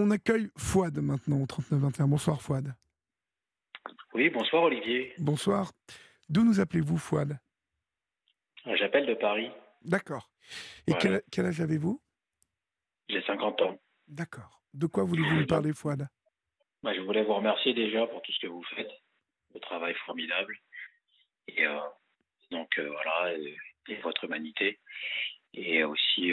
On accueille Fouad maintenant au 3921. Bonsoir Fouad. Oui, bonsoir Olivier. Bonsoir. D'où nous appelez-vous Fouad? Euh, J'appelle de Paris. D'accord. Et quel, âge avez-vous? J'ai 50 ans. D'accord. De quoi voulez-vous nous parler Fouad? Bah, Je voulais vous remercier déjà pour tout ce que vous faites. Le travail formidable. Et euh, donc euh, voilà, et, votre humanité. Et aussi,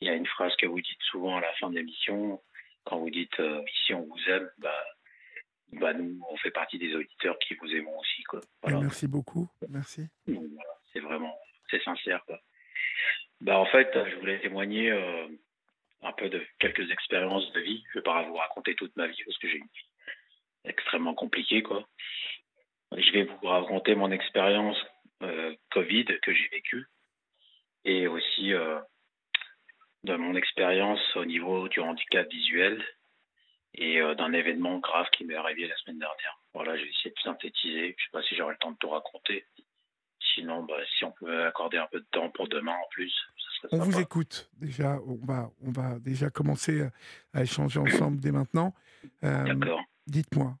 il y a une phrase que vous dites souvent à la fin de l'émission, quand vous dites euh, ici on vous aime, bah, bah, nous on fait partie des auditeurs qui vous aimons aussi. Quoi. Merci beaucoup, merci. c'est vraiment, c'est sincère. Bah, en fait, je voulais témoigner euh, un peu de quelques expériences de vie. Je ne vais pas vous raconter toute ma vie parce que j'ai une vie extrêmement compliquée. Quoi. Je vais vous raconter mon expérience euh, Covid que j'ai vécue et aussi de mon expérience au niveau du handicap visuel et euh, d'un événement grave qui m'est arrivé la semaine dernière. Voilà, j'ai essayé de synthétiser. Je ne sais pas si j'aurai le temps de tout raconter. Sinon, bah, si on pouvait accorder un peu de temps pour demain en plus, ça serait On vous écoute déjà. On va, on va déjà commencer à échanger ensemble dès maintenant. Euh, D'accord. Dites-moi.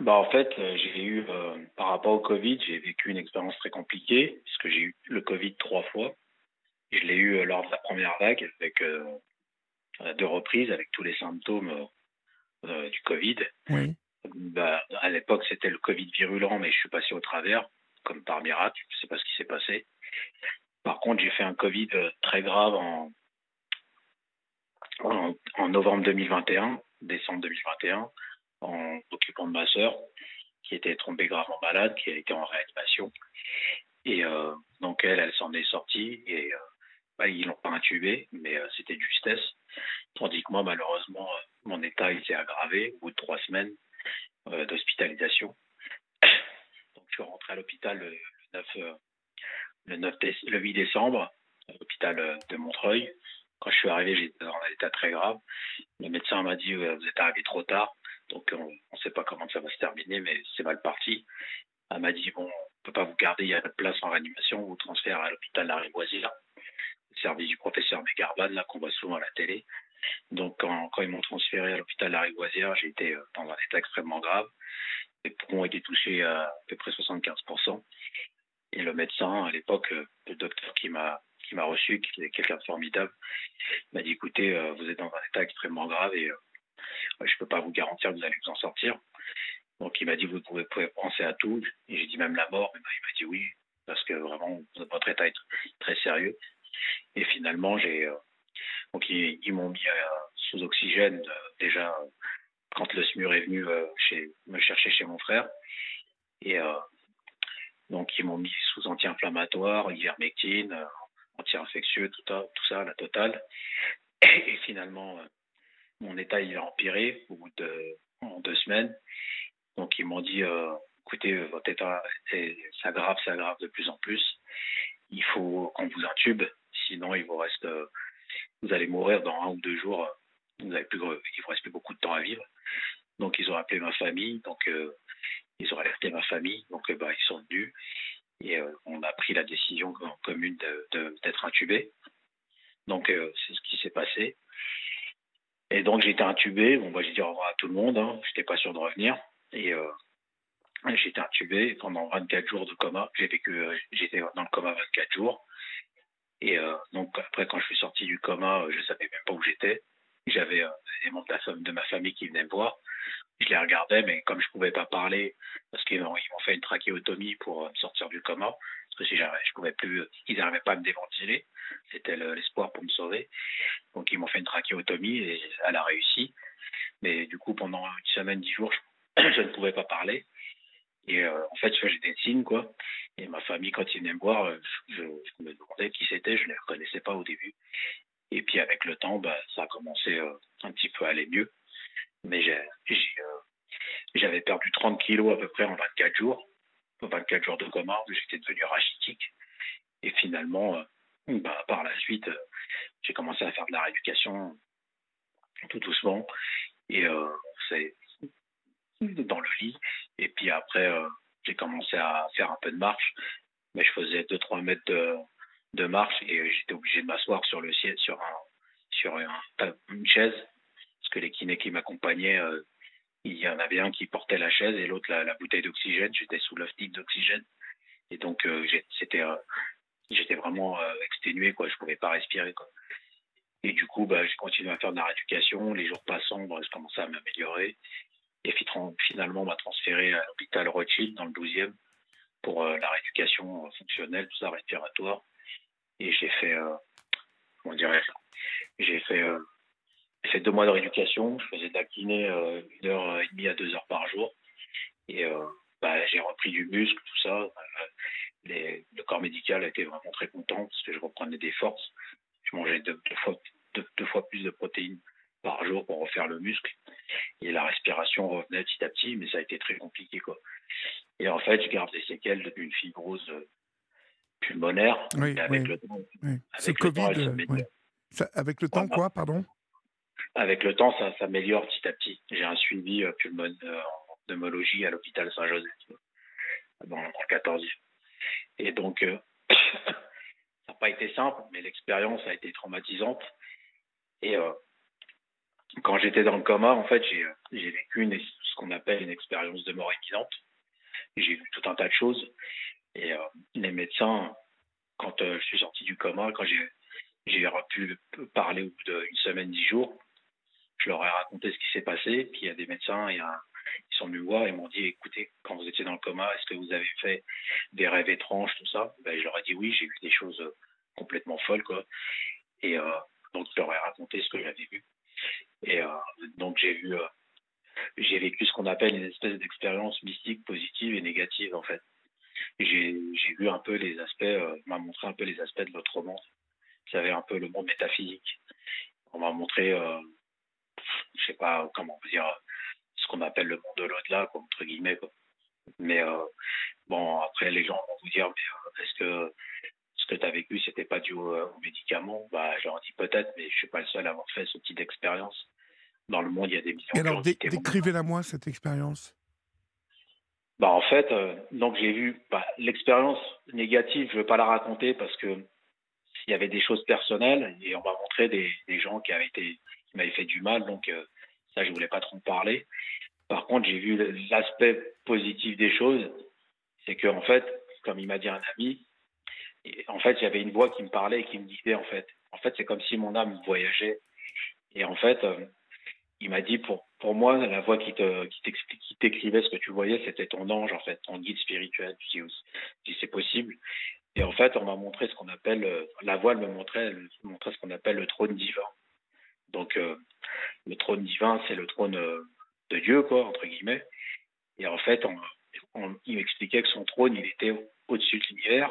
Bah en fait, euh, j'ai eu, par rapport au Covid, j'ai vécu une expérience très compliquée, puisque j'ai eu le Covid trois fois. Je l'ai eu euh, lors de la première vague avec euh, deux reprises avec tous les symptômes euh, du Covid. Bah, à l'époque, c'était le Covid virulent, mais je suis passé au travers, comme par miracle. Je ne sais pas ce qui s'est passé. Par contre, j'ai fait un Covid très grave en, en, novembre 2021, décembre 2021, en occupant de ma sœur, qui était tombée gravement malade, qui a été en réanimation. Et donc, elle, elle s'en est sortie. Et bah, ils l'ont pas intubé, mais euh, c'était de justesse. Tandis que moi, malheureusement, euh, mon état il s'est aggravé au bout de trois semaines euh, d'hospitalisation. Donc, je suis rentré à l'hôpital le, 9, le, 9 le 8 décembre, à l'hôpital de Montreuil. Quand je suis arrivé, j'étais dans un état très grave. Le médecin m'a dit Vous êtes arrivé trop tard, donc on ne sait pas comment ça va se terminer, mais c'est mal parti. Elle m'a dit Bon, on ne peut pas vous garder, il y a une place en réanimation, on vous transfère à l'hôpital Lariboisière service du professeur Megarban, là, qu'on voit souvent à la télé. Donc, quand, ils m'ont transféré à l'hôpital Lariboisière, j'étais euh, dans un état extrêmement grave. Les poumons étaient touchés à, peu près 75%. Et le médecin, à l'époque, euh, le docteur qui m'a qui m'a reçu, qui est quelqu'un de formidable, m'a dit écoutez, euh, vous êtes dans un état extrêmement grave et je ne peux pas vous garantir que vous allez vous en sortir. Donc il m'a dit vous pouvez, penser à tout. Et j'ai dit même la mort. il m'a dit oui, parce que vraiment votre état est très sérieux. Et finalement. Euh, donc, ils, m'ont mis euh, sous oxygène euh, déjà quand le SMUR est venu me chercher chez mon frère. Et donc, ils m'ont mis sous anti-inflammatoire, ivermectine, anti-infectieux, tout, tout, ça, la totale. Et, finalement, mon état il a empiré au bout de en deux semaines. Donc, ils m'ont dit écoutez, votre état s'aggrave, s'aggrave de plus en plus. Il faut qu'on vous intube sinon il vous reste, euh, vous allez mourir dans un ou deux jours. Vous avez plus, il vous reste plus beaucoup de temps à vivre. Donc ils ont appelé ma famille, donc euh, ils ont alerté ma famille, donc bah, ils sont venus et euh, on a pris la décision commune d'être intubé. Donc c'est ce qui s'est passé. Et donc été intubé. Bon, moi j'ai dit au revoir à tout le monde. Hein. J'étais pas sûr de revenir. Et j'ai été intubé pendant 24 jours de coma. J'ai vécu, j'étais dans le coma 24 jours. Et euh, donc après, quand je suis sorti du coma, euh, je savais même pas où j'étais. J'avais euh, des membres de, ma famille qui venaient me voir. Je les regardais, mais comme je pouvais pas parler, parce qu'ils m'ont fait une trachéotomie pour me sortir du coma, parce que je pouvais plus, ils n'arrivaient pas à me déventiler. C'était l'espoir pour me sauver. Donc ils m'ont fait une trachéotomie et elle a réussi. Mais du coup, pendant une semaine, dix jours, je ne pouvais pas parler. Et euh, en fait, j'ai des signes, quoi. Et ma famille, quand ils venaient me voir, euh, je, me demandais qui c'était, je ne les reconnaissais pas au début. Et puis avec le temps, bah, ça a commencé euh, un petit peu à aller mieux. Mais j'avais perdu 30 kilos à peu près en 24 jours. 24 jours de coma, j'étais devenu rachitique. Et finalement, bah, par la suite, j'ai commencé à faire de la rééducation tout doucement. Et c'est dans le lit. Et puis après, euh, j'ai commencé à faire un peu de marche. Mais je faisais 2-3 mètres de, marche et j'étais obligé de m'asseoir sur le sur, un, sur une chaise que les kinés qui m'accompagnaient, il y en avait un qui portait la chaise et l'autre la, bouteille d'oxygène. J'étais sous l'hostie d'oxygène. Et donc, c'était, j'étais vraiment exténué, quoi. Je pouvais pas respirer, quoi. Et du coup, bah, j'ai continué à faire de la rééducation. Les jours passant, bah, je commençais à m'améliorer. Et finalement, on m'a transféré à l'hôpital Rothschild dans le 12e pour euh, la rééducation fonctionnelle, tout ça, respiratoire. Et j'ai fait, euh, comment j'ai fait, euh, fait deux mois de rééducation. Je faisais de la kiné une heure et demie à deux heures par jour. Et bah, j'ai repris du muscle, tout ça. le corps médical a été vraiment très content parce que je reprenais des forces. Je mangeais deux fois plus de protéines par jour pour refaire le muscle. Et la respiration revenait petit à petit, mais ça a été très compliqué. Quoi. Et en fait, je garde des séquelles d'une fibrose euh, pulmonaire. Oui, avec le temps, Covid. avec le temps, quoi, pardon? Avec le temps, ça s'améliore petit à petit. J'ai un suivi euh, pulmonaire euh, en pneumologie à l'hôpital Saint-Joseph, dans le 14 Et donc, ça n'a pas été simple, mais l'expérience a été traumatisante. Et quand j'étais dans le coma, en fait, j'ai vécu une, ce qu'on appelle une expérience de mort imminente. J'ai vu tout un tas de choses. Et euh, les médecins, quand euh, je suis sorti du coma, quand j'ai pu parler au bout d'une semaine, dix jours, je leur ai raconté ce qui s'est passé. Puis il y a des médecins, il y a, ils sont venus voir et m'ont dit écoutez, quand vous étiez dans le coma, est-ce que vous avez fait des rêves étranges, tout ça? Ben, Je leur ai dit oui, j'ai vu des choses complètement folles. Quoi. Et euh, donc je leur ai raconté ce que j'avais vu. Et euh, donc j'ai vu, euh, j'ai vécu ce qu'on appelle une espèce d'expérience mystique positive et négative en fait. J'ai vu un peu les aspects, euh, m'a montré un peu les aspects de l'autre monde. Vous savez un peu le monde métaphysique. On m'a montré, euh, je sais pas comment dire, ce qu'on appelle le monde de l'au-delà, entre guillemets. Mais bon, après les gens vont vous dire, mais est-ce que ce que tu as vécu, c'était pas dû aux, médicaments Bah, j'en dis peut-être, mais je suis pas le seul à avoir fait ce type d'expérience. Dans le monde, il y a des millions Et alors, décrivez-la moi cette expérience. Bah, en fait, euh, donc j'ai vu bah, l'expérience négative. Je veux pas la raconter parce que il y avait des choses personnelles et on m'a montré des, des, gens qui avaient été qui m'avaient fait du mal. Donc euh, ça, je voulais pas trop en parler. Par contre, j'ai vu l'aspect positif des choses, c'est que en fait, comme il m'a dit un ami, en fait, il y avait une voix qui me parlait et qui me disait, en fait, en fait, c'est comme si mon âme voyageait. Et en fait, euh, il m'a dit, pour, pour moi, la voix qui te, qui t'écrivait ce que tu voyais, c'était ton ange, en fait, ton guide spirituel, si, si c'est possible. Et en fait, on m'a montré ce qu'on appelle, euh, la voix, me montrait, elle me montrait ce qu'on appelle le trône divin. Donc, euh, le trône divin, c'est le trône de Dieu, quoi, entre guillemets. Et en fait, on, il m'expliquait que son trône, il était au-dessus de l'univers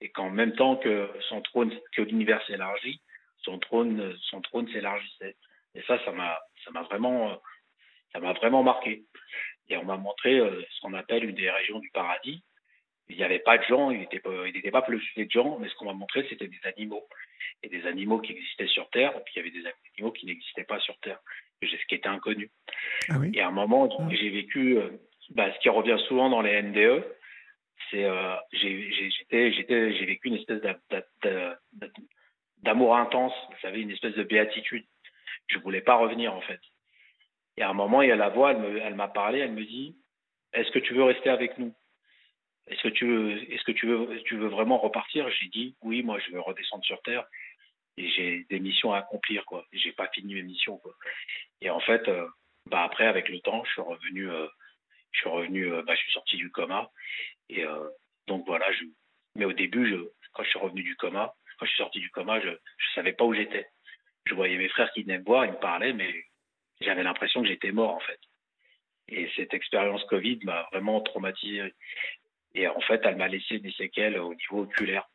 et qu'en même temps que son trône, que l'univers s'élargit, son trône, son trône s'élargissait. Et ça, ça m'a, ça m'a vraiment, ça m'a vraiment marqué. Et on m'a montré euh, ce qu'on appelle une des régions du paradis. Il n'y avait pas de gens, il n'était pas, il pas de gens, mais ce qu'on m'a montré, c'était des animaux. Et des animaux qui existaient sur Terre, et puis il y avait des animaux qui n'existaient pas sur Terre, ce qui était inconnu. Ah et à un moment, ah. j'ai vécu euh, bah, ce qui revient souvent dans les NDE, c'est euh, j'ai vécu une espèce d'amour intense, vous savez, une espèce de béatitude. Je voulais pas revenir en fait. Et à un moment, il y a la voix, elle m'a parlé, elle me dit Est-ce que tu veux rester avec nous? Est-ce que tu veux, est-ce que tu veux, vraiment repartir? J'ai dit Oui, moi, je veux redescendre sur terre et j'ai des missions à accomplir quoi. J'ai pas fini mes missions quoi. Et en fait, euh, bah après, avec le temps, je suis revenu. Euh, je suis revenu, bah, je suis sorti du coma et euh, donc voilà, mais au début, quand je suis revenu du coma, quand je suis sorti du coma, je ne savais pas où j'étais. Je voyais mes frères qui venaient me voir, ils me parlaient, mais j'avais l'impression que j'étais mort en fait. Et cette expérience Covid m'a vraiment traumatisé. Et en fait, elle m'a laissé des séquelles au niveau oculaire.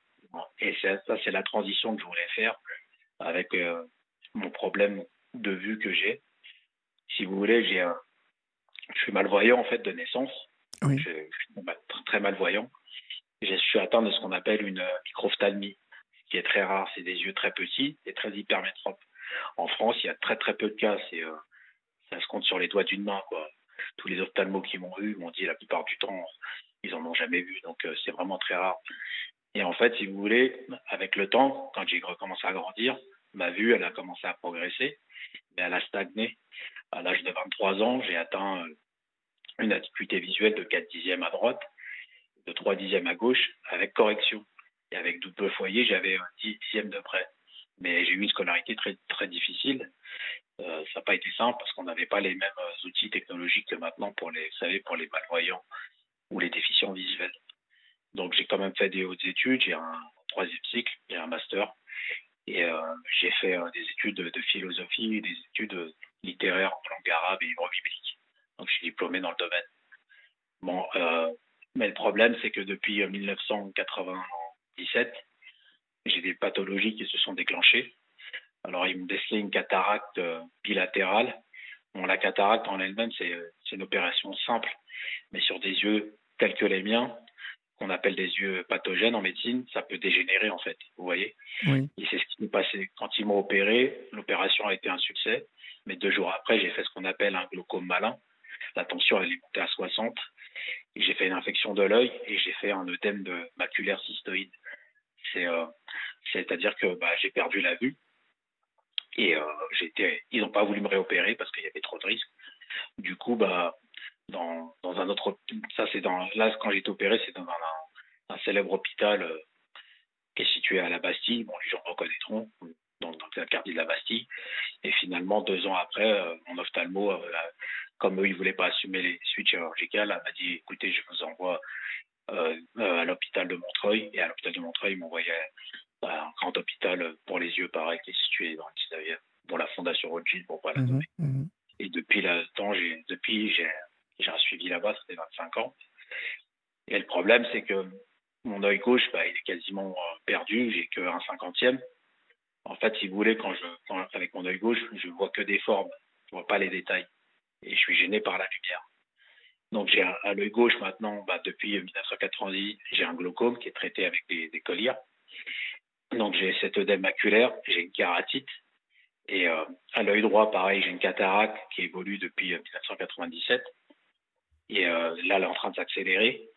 Et ça, c'est la transition que je voulais faire avec euh, mon problème de vue que j'ai. Si vous voulez, j'ai un... je suis malvoyant en fait de naissance. Je, suis très malvoyant. Je suis atteint de ce qu'on appelle une microphthalmie, qui est très rare. C'est des yeux très petits et très hypermétropes. En France, il y a très très peu de cas. C'est, euh, ça se compte sur les doigts d'une main. Quoi. Tous les ophtalmos qui m'ont eu m'ont dit la plupart du temps, ils en ont jamais vu. Donc euh, c'est vraiment très rare. Et en fait, si vous voulez, avec le temps, quand j'ai recommencé à grandir, ma vue, elle a commencé à progresser, mais elle a stagné. À l'âge de 23 ans, j'ai atteint une acuité visuelle de 4 dixièmes à droite, de 3 dixièmes à gauche, avec correction. Et avec double foyer, j'avais 10 dixièmes de près. Mais j'ai eu une scolarité très, très difficile. Euh, ça n'a pas été simple parce qu'on n'avait pas les mêmes outils technologiques que maintenant pour les, vous savez, pour les malvoyants ou les déficients visuels. Donc j'ai quand même fait des hautes études, j'ai un troisième cycle, j'ai un master. Et euh, j'ai fait euh, des études de, philosophie des études littéraires en langue arabe et hébreu biblique. Donc je suis diplômé dans le domaine. Bon, mais le problème, c'est que depuis 1997, j'ai des pathologies qui se sont déclenchées. Alors, ils m'ont décelé une cataracte euh, bilatérale. Bon, la cataracte en elle-même, c'est une opération simple, mais sur des yeux tels que les miens, qu'on appelle des yeux pathogènes en médecine, ça peut dégénérer en fait, vous voyez oui. Et c'est ce qui m'est passé. Quand ils m'ont opéré, l'opération a été un succès, mais deux jours après, j'ai fait ce qu'on appelle un glaucome malin. La tension, elle est montée à 60. J'ai fait une infection de l'œil et j'ai fait un œdème de maculaire cystoïde. C'est, euh, c'est-à-dire que bah, j'ai perdu la vue et euh, j'étais, ils n'ont pas voulu me réopérer parce qu'il y avait trop de risques. Du coup, bah, dans, dans un autre, ça c'est dans, là quand j'ai été opéré, c'est dans un, célèbre hôpital euh, qui est situé à la Bastille. Bon, les gens reconnaîtront, dans, dans le quartier de la Bastille. Et finalement, deux ans après, mon ophtalmo, comme eux, ils voulaient pas assumer les suites chirurgicales, m'a dit, écoutez, je vous envoie à l'hôpital de Montreuil. Et à l'hôpital de Montreuil, ils m'envoyaient un grand hôpital pour les yeux, pareil, qui est situé dans le 19e, pour la Fondation Rothschild, pour pas la nommer. Mmh, mmh. Et depuis temps, j'ai, depuis, j'ai, j'ai un suivi là-bas, ça fait 25 ans. Et le problème, c'est que mon œil gauche, bah, il est quasiment perdu, j'ai que un cinquantième. En fait, si vous voulez, quand je, quand, avec mon œil gauche, je vois que des formes, je vois pas les détails. Et je suis gêné par la lumière. Donc j'ai à l'œil gauche maintenant, bah, depuis 1990, j'ai un glaucome qui est traité avec des, des colliers. Donc j'ai cet œdème maculaire, j'ai une kératite. Et euh, à l'œil droit, pareil, j'ai une cataracte qui évolue depuis 1997. Et euh, là, elle est en train de s'accélérer.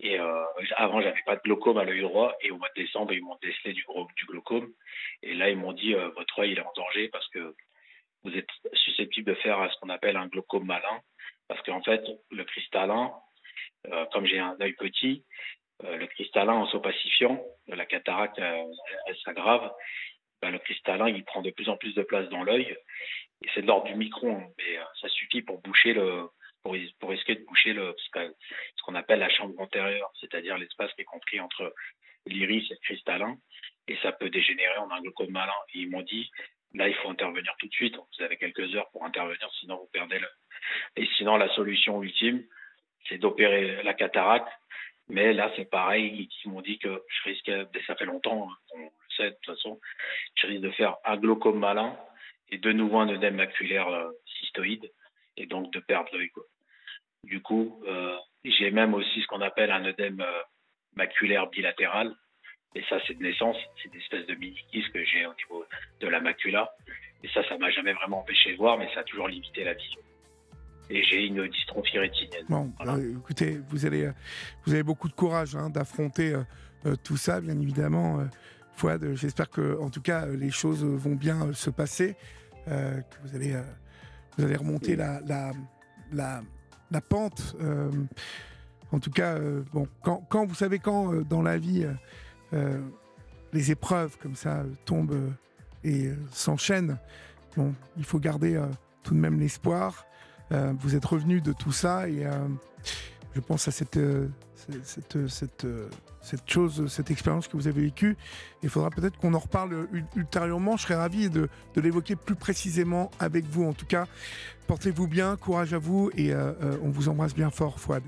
Et euh, avant, j'avais pas de glaucome à l'œil droit. Et au mois de décembre, ils m'ont décelé du, glaucome. Et là, ils m'ont dit euh, votre œil il est en danger parce que vous êtes susceptible de faire ce qu'on appelle un glaucome malin. Parce qu'en fait, le cristallin, euh, comme j'ai un œil petit, euh, le cristallin en s'opacifiant, la cataracte elle s'aggrave. Ben, le cristallin il prend de plus en plus de place dans l'œil. Et c'est de l'ordre du micron, mais ça suffit pour boucher le, pour, risquer de boucher le, ce qu'on appelle la chambre antérieure, c'est-à-dire l'espace qui est compris entre l'iris et le cristallin, et ça peut dégénérer en un glaucome malin. Et ils m'ont dit, là, il faut intervenir tout de suite. Vous avez quelques heures pour intervenir, sinon vous perdez le. Et sinon, la solution ultime, c'est d'opérer la cataracte. Mais là, c'est pareil. Ils m'ont dit que je risque, ça fait longtemps, on le sait de toute façon, je risque de faire un glaucome malin et de nouveau un œdème maculaire euh, cystoïde et donc de perdre l'œil. Du coup, euh, j'ai même aussi ce qu'on appelle un œdème euh, maculaire bilatéral. Et ça, c'est de naissance. C'est une espèce de mini-kiss que j'ai au niveau de la macula. Et ça, ça m'a jamais vraiment empêché de voir, mais ça a toujours limité la vision. Et j'ai une dystrophie rétinienne. Bon, voilà. euh, écoutez, vous, allez, vous avez beaucoup de courage hein, d'affronter euh, tout ça, bien évidemment. Fouad, j'espère que, en tout cas, les choses vont bien se passer, que vous allez, vous allez remonter la, la, la la pente. Euh, en tout cas, euh, bon, quand, quand, vous savez quand euh, dans la vie les épreuves comme ça tombent et s'enchaînent, bon, il faut garder tout de même l'espoir. Vous êtes revenu de tout ça et je pense à cette, cette, chose, cette expérience que vous avez vécue. Il faudra peut-être qu'on en reparle ultérieurement. Je serais ravi de, l'évoquer plus précisément avec vous. En tout cas, portez-vous bien, courage à vous et euh, on vous embrasse bien fort, Fouad.